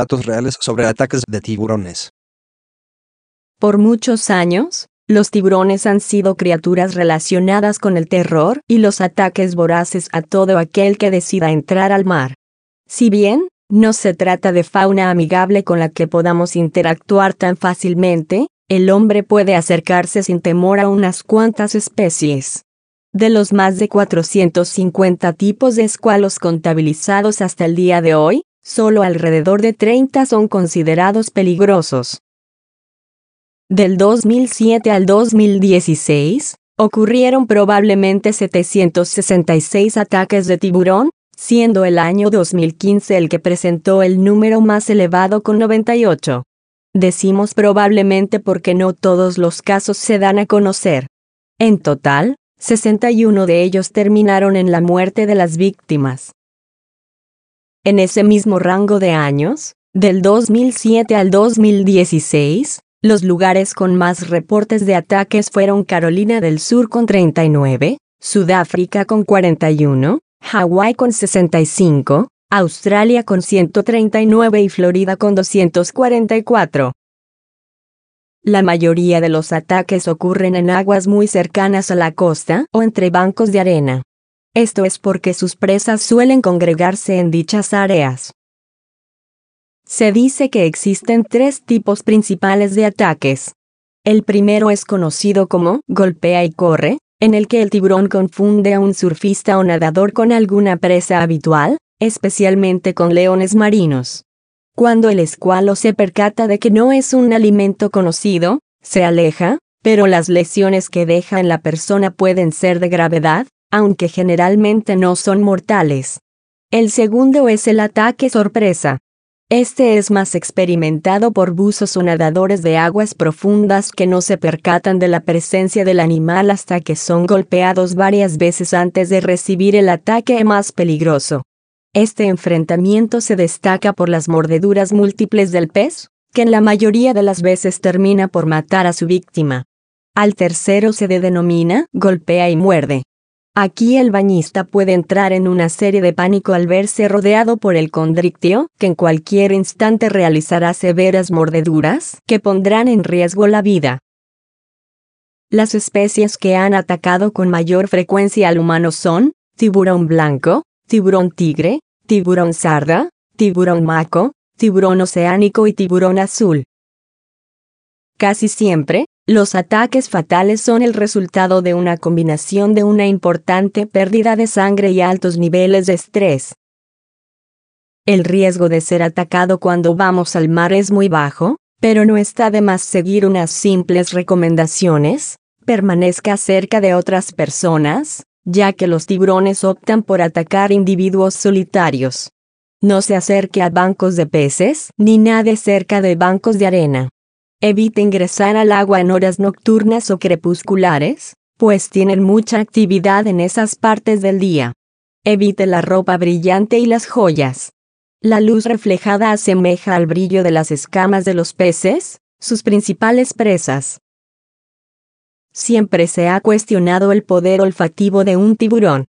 datos reales sobre ataques de tiburones. Por muchos años, los tiburones han sido criaturas relacionadas con el terror y los ataques voraces a todo aquel que decida entrar al mar. Si bien, no se trata de fauna amigable con la que podamos interactuar tan fácilmente, el hombre puede acercarse sin temor a unas cuantas especies. De los más de 450 tipos de escualos contabilizados hasta el día de hoy, solo alrededor de 30 son considerados peligrosos. Del 2007 al 2016, ocurrieron probablemente 766 ataques de tiburón, siendo el año 2015 el que presentó el número más elevado con 98. Decimos probablemente porque no todos los casos se dan a conocer. En total, 61 de ellos terminaron en la muerte de las víctimas. En ese mismo rango de años, del 2007 al 2016, los lugares con más reportes de ataques fueron Carolina del Sur con 39, Sudáfrica con 41, Hawái con 65, Australia con 139 y Florida con 244. La mayoría de los ataques ocurren en aguas muy cercanas a la costa o entre bancos de arena. Esto es porque sus presas suelen congregarse en dichas áreas. Se dice que existen tres tipos principales de ataques. El primero es conocido como golpea y corre, en el que el tiburón confunde a un surfista o nadador con alguna presa habitual, especialmente con leones marinos. Cuando el escualo se percata de que no es un alimento conocido, se aleja, pero las lesiones que deja en la persona pueden ser de gravedad, aunque generalmente no son mortales. El segundo es el ataque sorpresa. Este es más experimentado por buzos o nadadores de aguas profundas que no se percatan de la presencia del animal hasta que son golpeados varias veces antes de recibir el ataque más peligroso. Este enfrentamiento se destaca por las mordeduras múltiples del pez, que en la mayoría de las veces termina por matar a su víctima. Al tercero se denomina golpea y muerde. Aquí el bañista puede entrar en una serie de pánico al verse rodeado por el condrictio, que en cualquier instante realizará severas mordeduras que pondrán en riesgo la vida. Las especies que han atacado con mayor frecuencia al humano son tiburón blanco, tiburón tigre, tiburón sarda, tiburón maco, tiburón oceánico y tiburón azul. Casi siempre, los ataques fatales son el resultado de una combinación de una importante pérdida de sangre y altos niveles de estrés. El riesgo de ser atacado cuando vamos al mar es muy bajo, pero no está de más seguir unas simples recomendaciones, permanezca cerca de otras personas, ya que los tiburones optan por atacar individuos solitarios. No se acerque a bancos de peces, ni nade cerca de bancos de arena. Evite ingresar al agua en horas nocturnas o crepusculares, pues tienen mucha actividad en esas partes del día. Evite la ropa brillante y las joyas. La luz reflejada asemeja al brillo de las escamas de los peces, sus principales presas. Siempre se ha cuestionado el poder olfativo de un tiburón.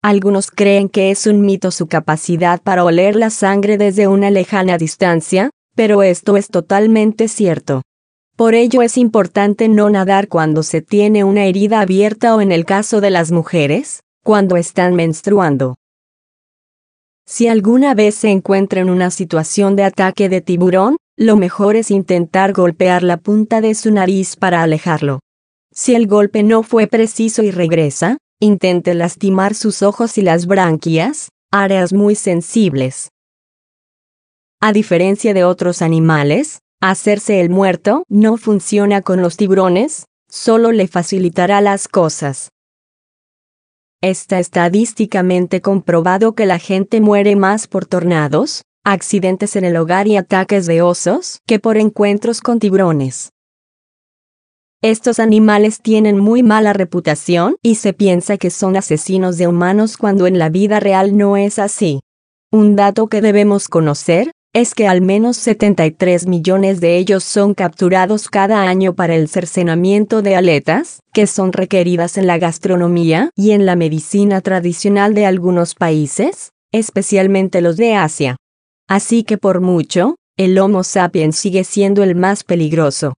Algunos creen que es un mito su capacidad para oler la sangre desde una lejana distancia, pero esto es totalmente cierto. Por ello es importante no nadar cuando se tiene una herida abierta o en el caso de las mujeres, cuando están menstruando. Si alguna vez se encuentra en una situación de ataque de tiburón, lo mejor es intentar golpear la punta de su nariz para alejarlo. Si el golpe no fue preciso y regresa, intente lastimar sus ojos y las branquias, áreas muy sensibles. A diferencia de otros animales, hacerse el muerto no funciona con los tiburones, solo le facilitará las cosas. Está estadísticamente comprobado que la gente muere más por tornados, accidentes en el hogar y ataques de osos que por encuentros con tiburones. Estos animales tienen muy mala reputación y se piensa que son asesinos de humanos cuando en la vida real no es así. Un dato que debemos conocer es que al menos 73 millones de ellos son capturados cada año para el cercenamiento de aletas, que son requeridas en la gastronomía y en la medicina tradicional de algunos países, especialmente los de Asia. Así que por mucho, el Homo sapiens sigue siendo el más peligroso.